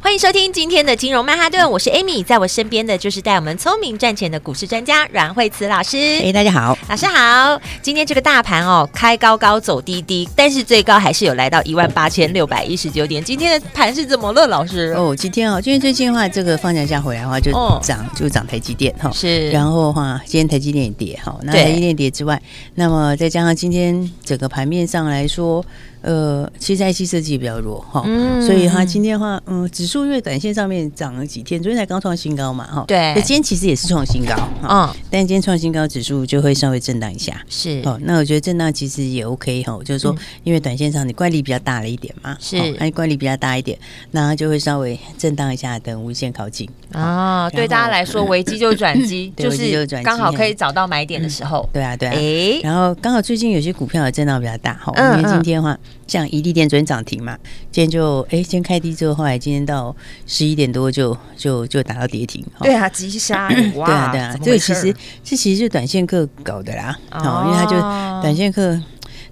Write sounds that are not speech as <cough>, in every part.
欢迎收听今天的金融曼哈顿，我是 Amy，在我身边的就是带我们聪明赚钱的股市专家阮慧慈老师。哎，大家好，老师好。今天这个大盘哦，开高高走低低，但是最高还是有来到一万八千六百一十九点。今天的盘是怎么了，老师？哦，今天哦，今天最近的话，这个放假假回来的话就涨，哦、就涨台积电哈。是。然后的话，今天台积电也跌哈。那台积电跌之外，那么再加上今天整个盘面上来说。呃，其实 IC 设计比较弱哈，嗯、所以它今天的话，嗯，指数因为短线上面涨了几天，昨天才刚创新高嘛哈，对，今天其实也是创新高，嗯，但今天创新高，指数就会稍微震荡一下，是，哦，那我觉得震荡其实也 OK 哈，就是说，因为短线上你怪力比较大了一点嘛，是，哎，乖离比较大一点，那就会稍微震荡一下，等无限靠近，哦，对大家来说，<laughs> 危机就转机，就是刚好可以找到买点的时候，对啊，对啊，哎，然后刚好最近有些股票的震荡比较大哈，因为今天的话。像一利电昨天涨停嘛，今天就哎，今天开低之后，后来今天到十一点多就就就打到跌停。对啊，急杀！<clears throat> 哇，对啊，对啊，这个其实这其实就短线客搞的啦，哦，因为他就短线客。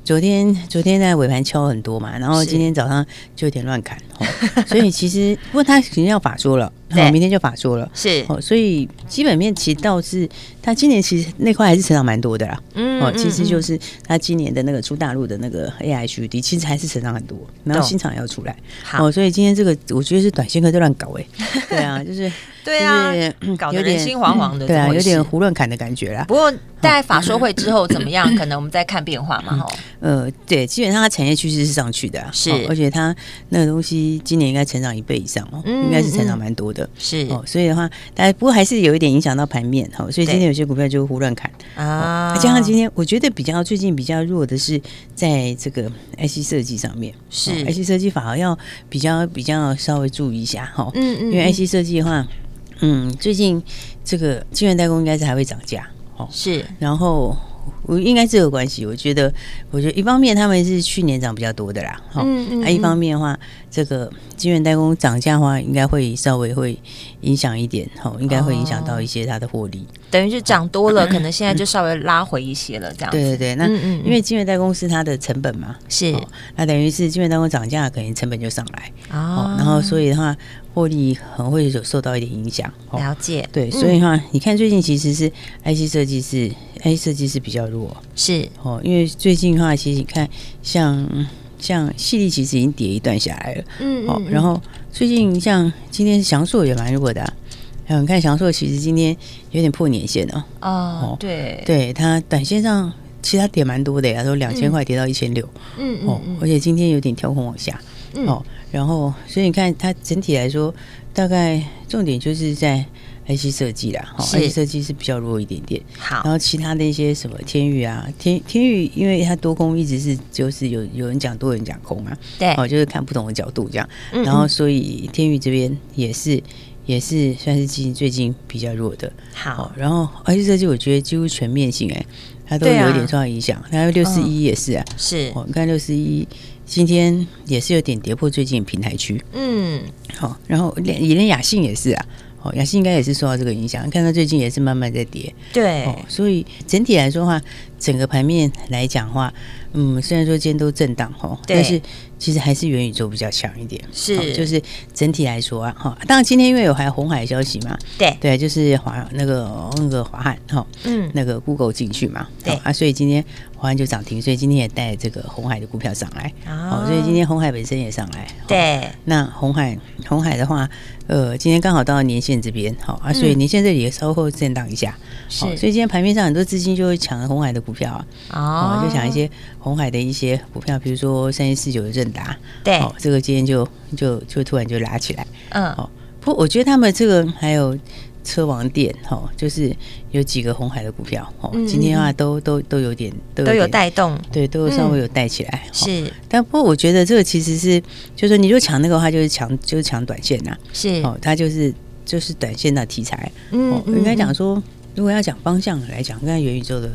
昨天昨天在尾盘敲很多嘛，然后今天早上就有点乱砍，所以其实不过他肯定要法说了，<laughs> 好，明天就法说了，是。哦，所以基本面其实倒是他今年其实那块还是成长蛮多的啦，嗯，哦，其实就是他今年的那个出大陆的那个 AI HUD 其实还是成长很多，然后新厂要出来，好，所以今天这个我觉得是短线客在乱搞哎，<laughs> 对啊，就是。对啊，搞得人心惶惶的，对啊，有点胡乱砍的感觉啦。不过在法说会之后怎么样？可能我们再看变化嘛。哈，呃，对，基本上它产业趋势是上去的，是，而且它那个东西今年应该成长一倍以上哦，应该是成长蛮多的，是哦。所以的话，但不过还是有一点影响到盘面哈。所以今天有些股票就胡乱砍啊。加上今天我觉得比较最近比较弱的是在这个 IC 设计上面，是 IC 设计反而要比较比较稍微注意一下哈。嗯嗯，因为 IC 设计的话。嗯，最近这个晶圆代工应该是还会涨价，哦，是，然后我应该是有关系，我觉得，我觉得一方面他们是去年涨比较多的啦，哈、嗯，嗯，嗯，一方面的话。这个晶圆代工涨价的话，应该会稍微会影响一点，哈，应该会影响到一些它的获利。等于是涨多了，可能现在就稍微拉回一些了，这样。对对对，那因为晶圆代工是它的成本嘛，是，那等于是晶圆代工涨价，可能成本就上来，哦，然后所以的话，获利很会有受到一点影响。了解，对，所以的话，你看最近其实是 IC 设计是 IC 设计是比较弱，是。哦，因为最近的话，其实你看像。像细粒其实已经跌一段下来了，嗯，嗯，嗯，然后最近像今天祥硕也蛮弱的，啊，嗯，你看祥硕其实今天有点破年线了，哦，哦对，对，它短线上其实它跌蛮多的呀，都两千块跌到一千六，嗯嗯，哦，而且今天有点跳空往下，嗯，哦，然后所以你看它整体来说，大概重点就是在。IC 设计啦，哈，IC 设计是比较弱一点点。好，然后其他的一些什么天宇啊，天天宇，因为它多空一直是就是有有人讲多人讲空啊，对，哦，就是看不同的角度这样。然后所以天宇这边也是也是算是近最近比较弱的。好，然后 IC 设计我觉得几乎全面性哎，它都有一点受到影响。还有六四一也是啊，是，我看六四一今天也是有点跌破最近平台区。嗯，好，然后连也连雅信也是啊。亚信应该也是受到这个影响，看到最近也是慢慢在跌，对、哦，所以整体来说的话，整个盘面来讲的话，嗯，虽然说今天都震荡哈，但是其实还是元宇宙比较强一点，是、哦，就是整体来说啊，哈，当然今天因为有还有鸿海的消息嘛，对，对，就是华那个那个华汉哈，嗯，那个 Google 进去嘛，对。啊，所以今天华汉就涨停，所以今天也带这个红海的股票上来，哦，所以今天红海本身也上来，对，那红海红海的话。呃，今天刚好到了年线这边，好啊，所以年线这里也稍后震荡一下，好，所以今天盘面上很多资金就会抢红海的股票啊，哦，就想一些红海的一些股票，比如说三一四九的正达，对，哦，这个今天就就就突然就拉起来，嗯，哦，不过我觉得他们这个还有车王店哈，就是有几个红海的股票哦，今天的话都都都有点都有，都有带动，对，都稍微有带起来。是，但不过我觉得这个其实是，就是说你如果抢那个的话，就是抢就是抢短线呐，是。哦，它就是就是短线的题材。嗯，应该讲说，如果要讲方向来讲，跟元宇宙的。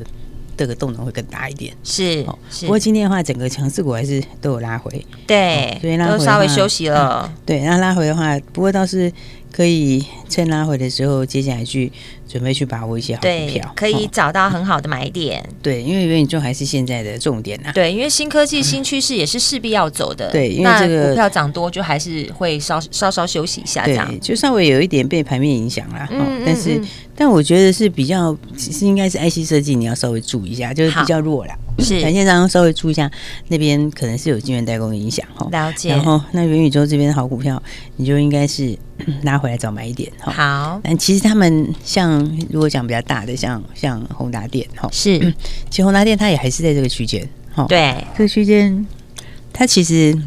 这个动能会更大一点，是。不过今天的话，整个强势股还是都有拉回，对，所以都稍微休息了。对，那拉回的话，不过倒是可以趁拉回的时候，接下来去。准备去把握一些好股票，可以找到很好的买点。<laughs> 对，因为元宇宙还是现在的重点呐。对，因为新科技、新趋势也是势必要走的。对，因为这个股票涨多，就还是会稍稍稍休息一下，这样就稍微有一点被盘面影响啦。嗯，但是但我觉得是比较，其实应该是 IC 设计，你要稍微注意一下，就是比较弱啦。是，短线上稍微注意一下，那边可能是有晶圆代工的影响哈。了解。然后那元宇宙这边的好股票，你就应该是 <clears throat> 拉回来找买一点哈。好。但其实他们像如果讲比较大的，像像宏达电哈，是，<clears throat> 其实宏达电它也还是在这个区间哈。对，这个区间它其实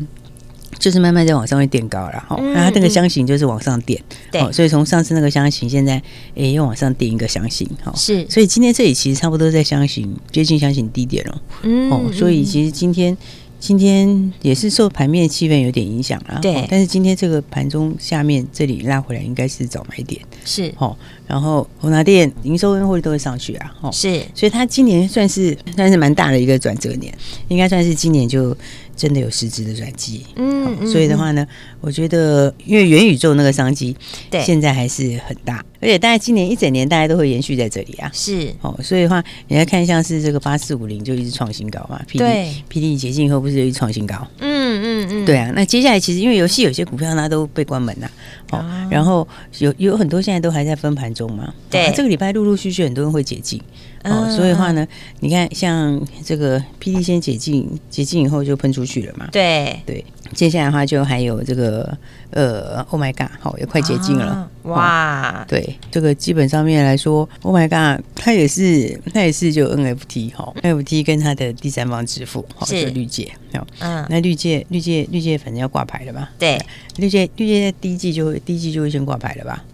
就是慢慢在往上会垫高了哈。然后它那个箱型就是往上垫，对。所以从上次那个箱型，现在诶又往上垫一个箱型哈。是。所以今天这里其实差不多在箱型接近箱型低点了。嗯。哦，所以其实今天。今天也是受盘面气氛有点影响啦，对。但是今天这个盘中下面这里拉回来，应该是早买点，是哦。然后宏达电营收跟获利都会上去啊，哦，是。所以它今年算是算是蛮大的一个转折年，应该算是今年就真的有实质的转机。嗯，所以的话呢，我觉得因为元宇宙那个商机，对，现在还是很大，而且大概今年一整年大家都会延续在这里啊。是哦，所以的话，你来看像是这个八四五零就一直创新高嘛，对，PD 解禁以后不是就一直创新高？嗯嗯嗯，对啊。那接下来其实因为游戏有些股票它都被关门了，哦，然后有有很多现在都还在分盘中嘛，对，这个礼拜陆陆续续很多人会解禁。哦，所以的话呢，你看像这个 PD 先解禁，解禁以后就喷出去了嘛。对对，接下来的话就还有这个呃，Oh my God，好，也快解禁了。啊、哇，对，这个基本上面来说，Oh my God，它也是它也是就 NFT 哈，NFT 跟它的第三方支付，好，就绿界。嗯，那绿界绿界绿界反正要挂牌了嘛？对，绿界绿界在第一季就会第一季就会先挂牌了吧？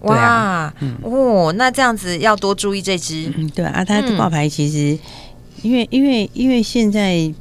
哇，啊嗯、哦，那这样子要多注意这只。嗯，对啊，它的挂牌其实，因为因为因为现在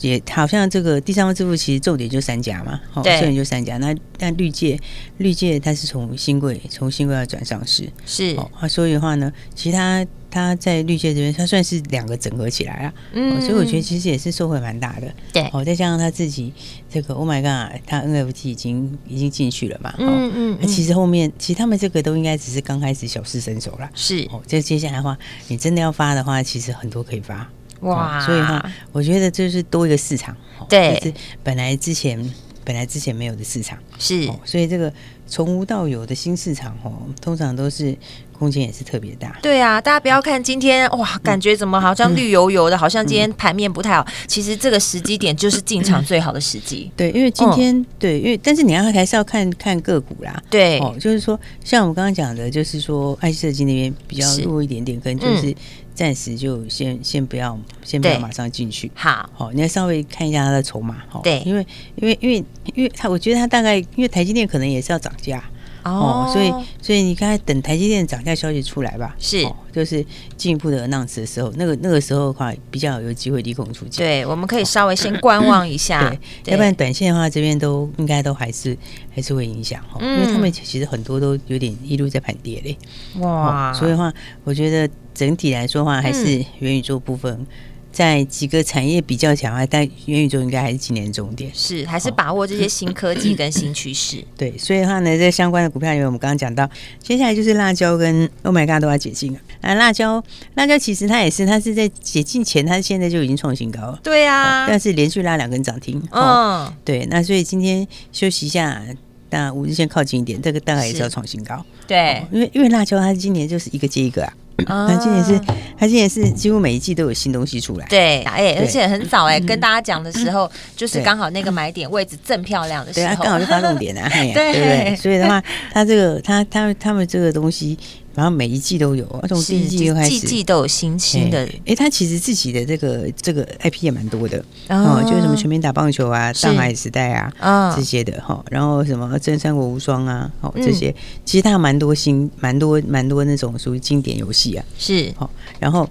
也好像这个第三方支付其实重点就三家嘛，好，重点就三家。那但绿界绿界它是从新贵从新贵要转上市，是哦，所以的话呢，其他。它在绿界这边，它算是两个整合起来啊，嗯，所以我觉得其实也是收获蛮大的，对，哦，再加上他自己这个，Oh my God，他 NFT 已经已经进去了嘛，嗯嗯，那其实后面其实他们这个都应该只是刚开始小试身手啦。是，哦，这接下来的话，你真的要发的话，其实很多可以发，哇，所以哈，我觉得这是多一个市场，对，就是本来之前本来之前没有的市场，是，所以这个从无到有的新市场，哦，通常都是。空间也是特别大，对啊，大家不要看今天哇，感觉怎么好像绿油油的，好像今天盘面不太好。其实这个时机点就是进场最好的时机。<laughs> 对，因为今天对，因为但是你要还是要看看个股啦。对，哦，就是说像我们刚刚讲的，就是说爱设计那边比较弱一点点，跟就是暂时就先先不要先不要马上进去。好，好，你要稍微看一下它的筹码。哈，对，因为因为因为因为它，我觉得它大概因为台积电可能也是要涨价。哦，所以所以你刚才等台积电涨价消息出来吧，是，就是进一步的 announce 的时候，那个那个时候的话，比较有机会利空出尽。对，我们可以稍微先观望一下，对，要不然短线的话，这边都应该都还是还是会影响哈，因为他们其实很多都有点一路在盘跌嘞，哇，所以的话，我觉得整体来说的话，还是元宇宙部分。在几个产业比较强啊，但元宇宙应该还是今年重点，是还是把握这些新科技跟新趋势。<laughs> 对，所以的话呢，在相关的股票，因为我们刚刚讲到，接下来就是辣椒跟 Oh My God 都要解禁了啊。辣椒，辣椒其实它也是，它是在解禁前，它现在就已经创新高了。对啊，但是连续拉两根涨停。嗯，对，那所以今天休息一下，那五日线靠近一点，这个大概也是要创新高。对，因为因为辣椒它今年就是一个接一个啊。他今年是，他今年是几乎每一季都有新东西出来。对，哎，而且很早哎，跟大家讲的时候，就是刚好那个买点位置正漂亮的时候，对，刚好就发动点啊，<laughs> 对。对对。所以的话，他这个他他他们这个东西，然后每一季都有，从第一季就开始，季季都有新新的。哎，他其实自己的这个这个 IP 也蛮多的哦，就是什么全民打棒球啊、上海时代啊这些的哈，然后什么真三国无双啊，哦这些，其实他有蛮多新、蛮多蛮多那种属于经典游戏啊，是。哦，然后。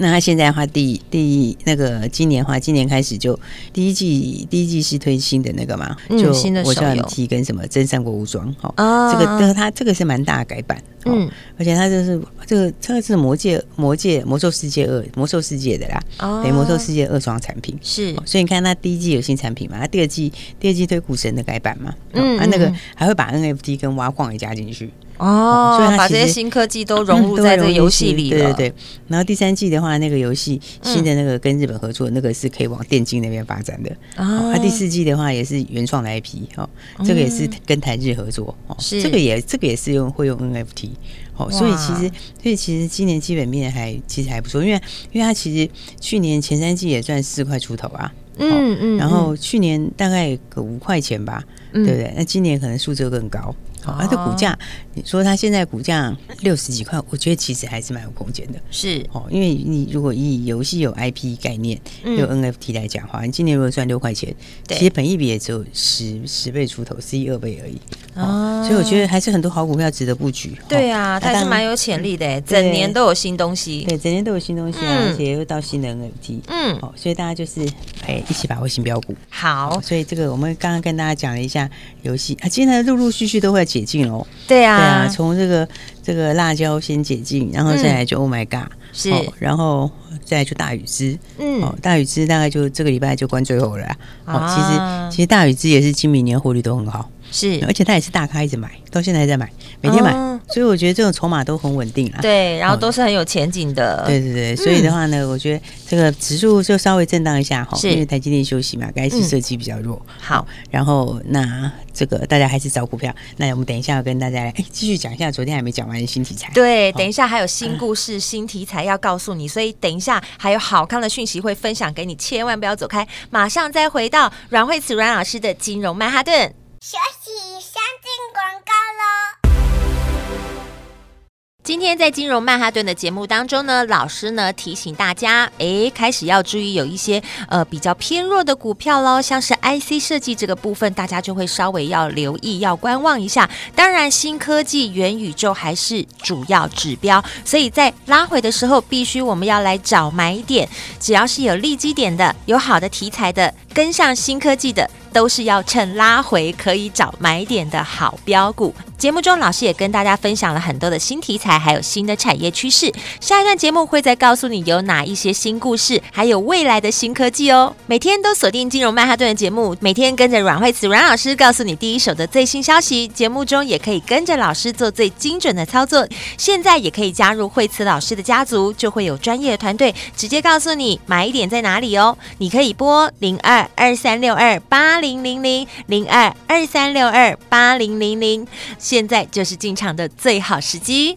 那他现在的话，第第那个今年的话，今年开始就第一季第一季是推新的那个嘛，就我叫你提跟什么真三国无双哈，这个这个他这个是蛮大的改版，嗯，而且他就是这个这个是魔界魔界魔兽世界二魔兽世界的啦，哦，对，魔兽世界二双产品是，所以你看他第一季有新产品嘛，他第二季第二季推股神的改版嘛，嗯，他那个还会把 NFT 跟挖矿也加进去。哦，所以把这些新科技都融入在这个游戏里了。对对对。然后第三季的话，那个游戏新的那个跟日本合作，那个是可以往电竞那边发展的。啊，第四季的话也是原创的 IP，哦，这个也是跟台日合作。哦，这个也这个也是用会用 NFT。哦，所以其实所以其实今年基本面还其实还不错，因为因为它其实去年前三季也赚四块出头啊。嗯嗯。然后去年大概个五块钱吧，对不对？那今年可能数字更高。好，它的股价，你说它现在股价六十几块，我觉得其实还是蛮有空间的。是哦，因为你如果以游戏有 IP 概念，有 NFT 来讲的话，你今年如果赚六块钱，其实本益比也只有十十倍出头，十一二倍而已。哦，所以我觉得还是很多好股票值得布局。对啊，它还是蛮有潜力的，整年都有新东西。对，整年都有新东西啊，而且又到新的 NFT。嗯，哦，所以大家就是哎，一起把握新标股。好，所以这个我们刚刚跟大家讲了一下游戏啊，今天陆陆续续都会。解禁哦，对啊，对啊，从这个这个辣椒先解禁，然后再来就 Oh my God，是，然后再来就大禹之，嗯，哦，大禹之大概就这个礼拜就关最后了，哦，其实其实大禹之也是今明年获利都很好，是，而且他也是大咖一直买，到现在还在买，每天买。所以我觉得这种筹码都很稳定啊，对，然后都是很有前景的，对对对。所以的话呢，我觉得这个指数就稍微震荡一下哈，因为台积电休息嘛，该是设计比较弱。好，然后那这个大家还是找股票。那我们等一下要跟大家来哎继续讲一下昨天还没讲完的新题材。对，等一下还有新故事、新题材要告诉你，所以等一下还有好康的讯息会分享给你，千万不要走开，马上再回到阮慧慈阮老师的金融曼哈顿。休息，先进广告喽。今天在金融曼哈顿的节目当中呢，老师呢提醒大家，哎，开始要注意有一些呃比较偏弱的股票喽，像是 IC 设计这个部分，大家就会稍微要留意，要观望一下。当然，新科技、元宇宙还是主要指标，所以在拉回的时候，必须我们要来找买点。只要是有利基点的、有好的题材的、跟上新科技的。都是要趁拉回可以找买点的好标股。节目中，老师也跟大家分享了很多的新题材，还有新的产业趋势。下一段节目会再告诉你有哪一些新故事，还有未来的新科技哦。每天都锁定金融曼哈顿的节目，每天跟着阮慧慈阮老师告诉你第一手的最新消息。节目中也可以跟着老师做最精准的操作。现在也可以加入慧慈老师的家族，就会有专业的团队直接告诉你买点在哪里哦。你可以拨零二二三六二八。零零零零二二三六二八零零零，现在就是进场的最好时机。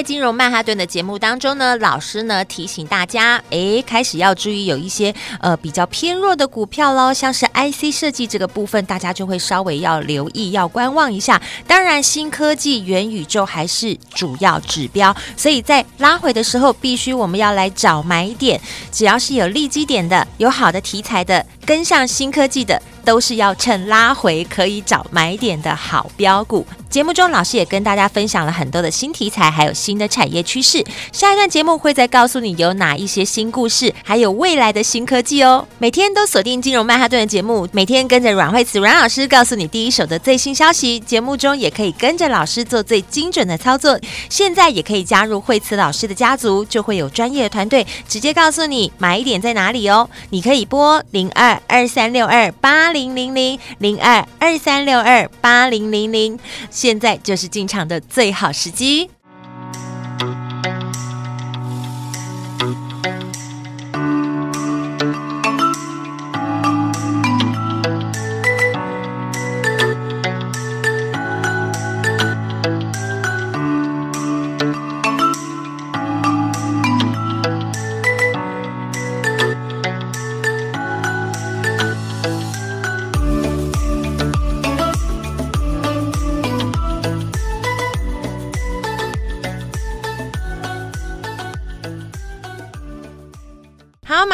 在金融曼哈顿的节目当中呢，老师呢提醒大家，哎，开始要注意有一些呃比较偏弱的股票喽，像是 IC 设计这个部分，大家就会稍微要留意，要观望一下。当然，新科技、元宇宙还是主要指标，所以在拉回的时候，必须我们要来找买点。只要是有利基点的、有好的题材的，跟上新科技的。都是要趁拉回可以找买点的好标股。节目中，老师也跟大家分享了很多的新题材，还有新的产业趋势。下一段节目会再告诉你有哪一些新故事，还有未来的新科技哦。每天都锁定金融曼哈顿的节目，每天跟着阮慧慈阮老师告诉你第一手的最新消息。节目中也可以跟着老师做最精准的操作。现在也可以加入慧慈老师的家族，就会有专业的团队直接告诉你买点在哪里哦。你可以拨零二二三六二八。零零零零二二三六二八零零零，现在就是进场的最好时机。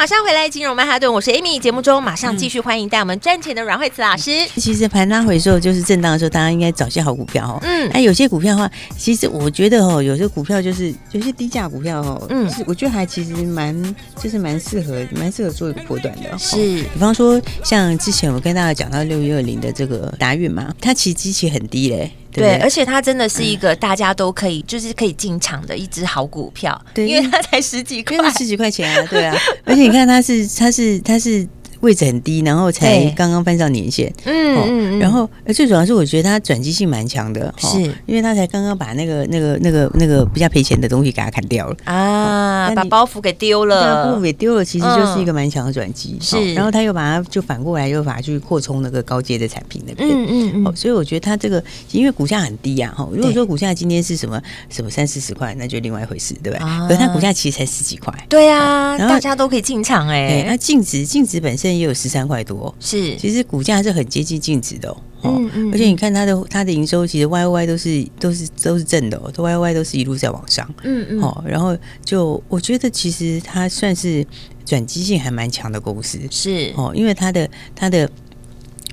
马上回来金融曼哈顿，我是 Amy。节目中马上继续欢迎带我们赚钱的阮慧慈老师。其实盘拉回的时候，就是震荡的时候，大家应该找些好股票哦。嗯，那有些股票的话，其实我觉得哦，有些股票就是有些低价股票哦，嗯，是我觉得还其实蛮就是蛮适合蛮适合做一个波段的。是，比方说像之前我跟大家讲到六一二零的这个达运嘛，它其实基期很低嘞。对，对，而且它真的是一个大家都可以，嗯、就是可以进场的一只好股票，对，因为它才十几块，十几块钱啊，对啊，<laughs> 而且你看它是，它是，它是。位置很低，然后才刚刚翻上年线，嗯嗯，然后最主要是我觉得它转机性蛮强的，是。因为它才刚刚把那个那个那个那个比较赔钱的东西给它砍掉了。啊，把包袱给丢了，包袱给丢了，其实就是一个蛮强的转机，是，然后他又把它就反过来又把它去扩充那个高阶的产品那边，嗯嗯。嗯，所以我觉得它这个因为股价很低啊，哈，如果说股价今天是什么什么三四十块，那就另外一回事，对不对？可是它股价其实才十几块，对啊，大家都可以进场哎，那净值净值本身。也有十三块多，是，其实股价是很接近净值的哦，嗯嗯，而且你看它的它的营收，其实 Y Y 都是都是都是正的哦，都 Y Y 都是一路在往上，嗯嗯，哦，然后就我觉得其实它算是转机性还蛮强的公司，是。哦，因为它的它的。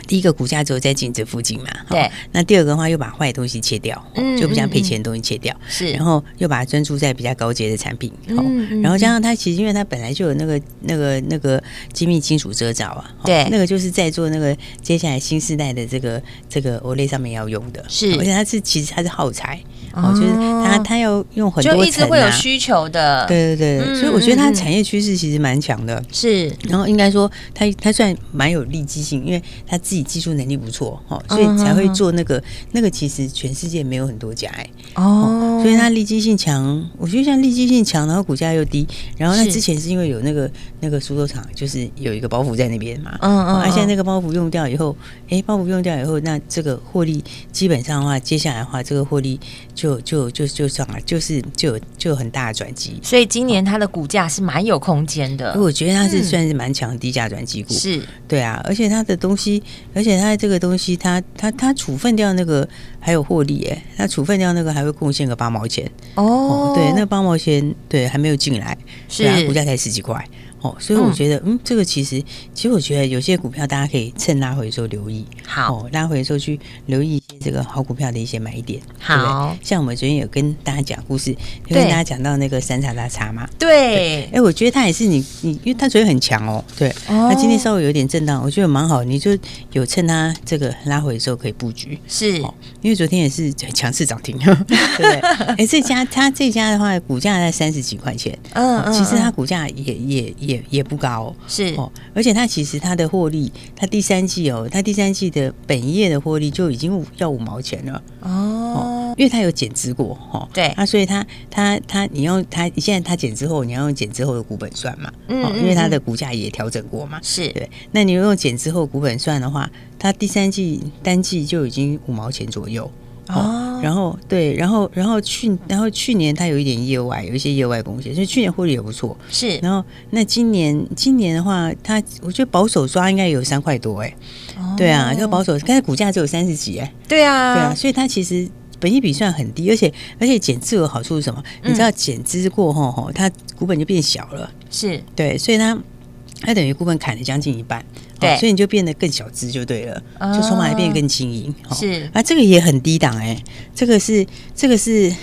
第一个股价只有在净值附近嘛，对。那第二个的话，又把坏东西切掉，嗯，就比较赔钱的东西切掉，是。然后又把它专注在比较高阶的产品，好。然后加上它其实，因为它本来就有那个那个那个精密金属遮罩啊，对，那个就是在做那个接下来新时代的这个这个 OLED 上面要用的，是。而且它是其实它是耗材，哦，就是它它要用很多一直会有需求的，对对对。所以我觉得它产业趋势其实蛮强的，是。然后应该说它它算蛮有利基性，因为它。自己技术能力不错哈，所以才会做那个那个。其实全世界没有很多家哎哦，所以它利基性强。我觉得像利基性强，然后股价又低，然后那之前是因为有那个那个苏州厂，就是有一个包袱在那边嘛。嗯嗯。而现在那个包袱用掉以后，哎，包袱用掉以后，那这个获利基本上的话，接下来的话，这个获利就就就就上了，就是就有就有很大的转机。所以今年它的股价是蛮有空间的。我觉得它是算是蛮强的低价转机股。是。对啊，而且它的东西。而且它这个东西它，它它它处分掉那个还有获利哎，它处分掉那个还会贡献个八毛钱。哦，哦，对，那八毛钱对还没有进来，是。啊，股价才十几块。哦，所以我觉得，嗯，嗯，这个其实，其实我觉得有些股票大家可以趁拉回的时候留意，好，哦、拉回的时候去留意这个好股票的一些买点，好，像我们昨天有跟大家讲故事，有跟大家讲到那个三叉大叉嘛，对，哎，我觉得它也是你你，因为它昨天很强哦，对，那今天稍微有点震荡，我觉得蛮好，你就有趁它这个拉回的时候可以布局，是，哦，因为昨天也是强势涨停，<laughs> 对不对？<laughs> 哎，这家它这家的话，股价在三十几块钱，嗯，嗯，其实它股价也也也。也也不高，是。哦，而且它其实它的获利，它第三季哦，它第三季的本业的获利就已经要五毛钱了哦，因为它有减值过哈，对，那所以它它它你用它现在它减之后，你要用减之后的股本算嘛，嗯，因为它的股价也调整过嘛，是。对，那你用减之后股本算的话，它第三季单季就已经五毛钱左右。哦，然后对，然后然后去，然后去年它有一点意外，有一些意外贡献，所以去年获利也不错。是，然后那今年今年的话，它我觉得保守刷应该有三块多哎，哦、对啊，就保守，刚才股价只有三十几哎，对啊，对啊，所以它其实本益比算很低，而且而且减资有好处是什么？嗯、你知道减资过后哈，它股本就变小了，是对，所以它它等于股本砍了将近一半。对，所以你就变得更小资就对了，就筹码也变得更轻盈。是啊，这个也很低档哎，这个是这个是。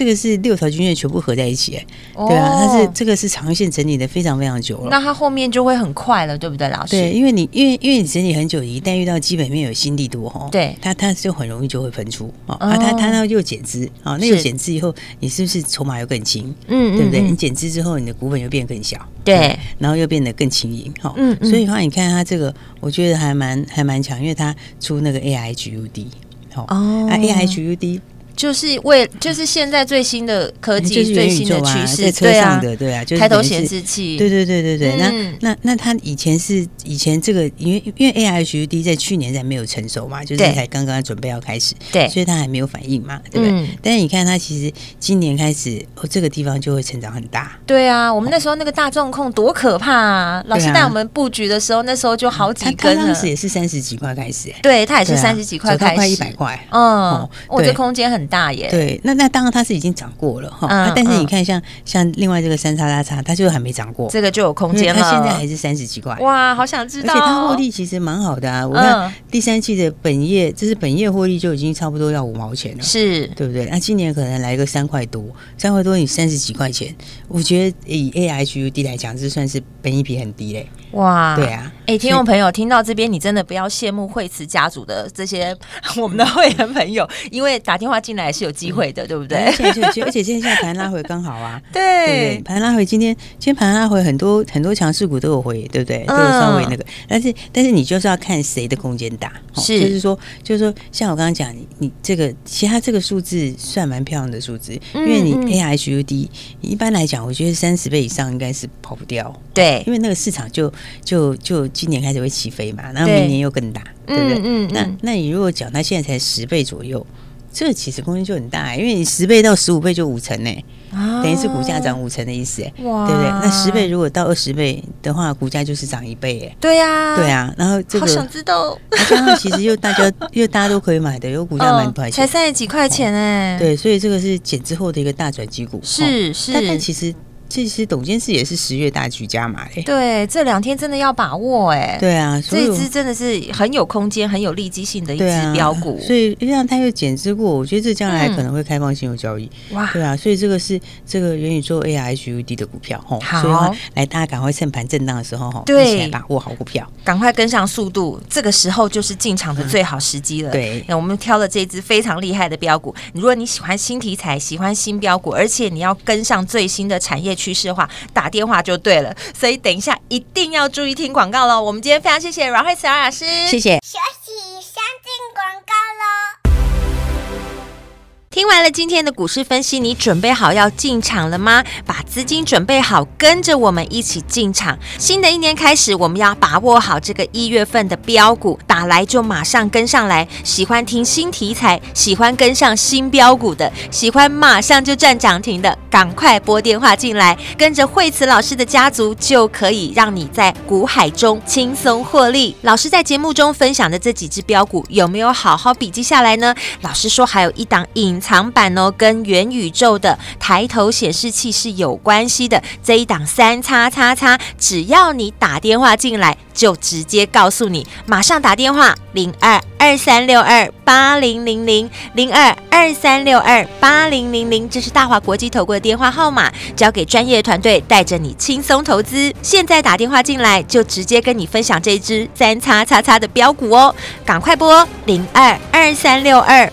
这个是六条均线全部合在一起，哦、对啊，它是这个是长线整理的非常非常久了，那它后面就会很快了，对不对，老师？对，因为你因为因为你整理很久，一旦遇到基本面有新力度哈，对，它它就很容易就会喷出啊，哦、啊，它它它又减资啊，那又减资以后，你是不是筹码又更轻？嗯，对不对？你减资之后，你的股本又变更小，对，然后又变得更轻盈，哈，嗯，所以的话，你看它这个，我觉得还蛮还蛮强，因为它出那个 A I H U D，哦，啊，A I H U D。就是为就是现在最新的科技最新的趋势，车上的对啊，就是抬头显示器，对对对对对。那那那他以前是以前这个，因为因为 AI HUD 在去年才没有成熟嘛，就是才刚刚准备要开始，对，所以他还没有反应嘛，对不对？但是你看他其实今年开始，哦，这个地方就会成长很大。对啊，我们那时候那个大众控多可怕啊！老师带我们布局的时候，那时候就好几根了。当时也是三十几块开始，对，他也是三十几块开始，快一百块。嗯，我这空间很。大耶。对，那那当然它是已经涨过了哈、嗯啊，但是你看像、嗯、像另外这个三叉拉叉，它就还没涨过，这个就有空间了。它现在还是三十几块，哇，好想知道。而且它获利其实蛮好的啊，我看第三季的本业，这是本业获利就已经差不多要五毛钱了，是对不对？那今年可能来个三块多，三块多你三十几块钱，我觉得以 ARHUD 来讲，这算是本益比很低嘞。哇，对啊，哎、欸，听众朋友听到这边，你真的不要羡慕惠慈家族的这些 <laughs> 我们的会员朋友，因为打电话进来是有机会的，嗯、对不对？<laughs> 而且现在盘拉回刚好啊，<laughs> 对对盘拉回今天今天盘拉回很多很多强势股都有回，对不对？都有稍微那个，嗯、但是但是你就是要看谁的空间大，是就是说就是说，像我刚刚讲，你你这个其他这个数字算蛮漂亮的数字，因为你 ARHUD 一般来讲，我觉得三十倍以上应该是跑不掉，对，因为那个市场就。就就今年开始会起飞嘛，然后明年又更大，对，对不对？嗯，嗯，那那你如果讲它现在才十倍左右，这个其实空间就很大，因为你十倍到十五倍就五成呢，啊、等于是股价涨五成的意思，哇。对不对？那十倍如果到二十倍的话，股价就是涨一倍，哎，对呀、啊，对啊。然后这个，好想知道，加上其实又大家 <laughs> 又大家都可以买的，有股价蛮快、哦，才三十几块钱哎、哦，对，所以这个是减之后的一个大转机股，是是，但其实。其实董监事也是十月大举加码嘞，对，这两天真的要把握哎，对啊，所以这支真的是很有空间、很有利基性的一支标股，所以让他又减资过，我觉得这将来可能会开放新有交易，哇，对啊，所以这个是这个元宇宙 AI HUD 的股票吼，好，所以来大家赶快趁盘震荡的时候吼，对，一起来把握好股票，赶快跟上速度，这个时候就是进场的最好时机了。对，那我们挑了这支非常厉害的标股，如果你喜欢新题材、喜欢新标股，而且你要跟上最新的产业趋势的话，打电话就对了，所以等一下一定要注意听广告喽。我们今天非常谢谢阮惠慈阮老师，谢谢。休息，先进广告喽。听完了今天的股市分析，你准备好要进场了吗？把资金准备好，跟着我们一起进场。新的一年开始，我们要把握好这个一月份的标股，打来就马上跟上来。喜欢听新题材，喜欢跟上新标股的，喜欢马上就赚涨停的，赶快拨电话进来，跟着惠慈老师的家族，就可以让你在股海中轻松获利。老师在节目中分享的这几只标股，有没有好好笔记下来呢？老师说还有一档影隐。长板哦，跟元宇宙的抬头显示器是有关系的。这一档三叉叉叉，只要你打电话进来，就直接告诉你，马上打电话零二二三六二八零零零零二二三六二八零零零，这是大华国际投顾的电话号码，交给专业团队，带着你轻松投资。现在打电话进来，就直接跟你分享这支三叉叉叉的标股哦，赶快拨零二二三六二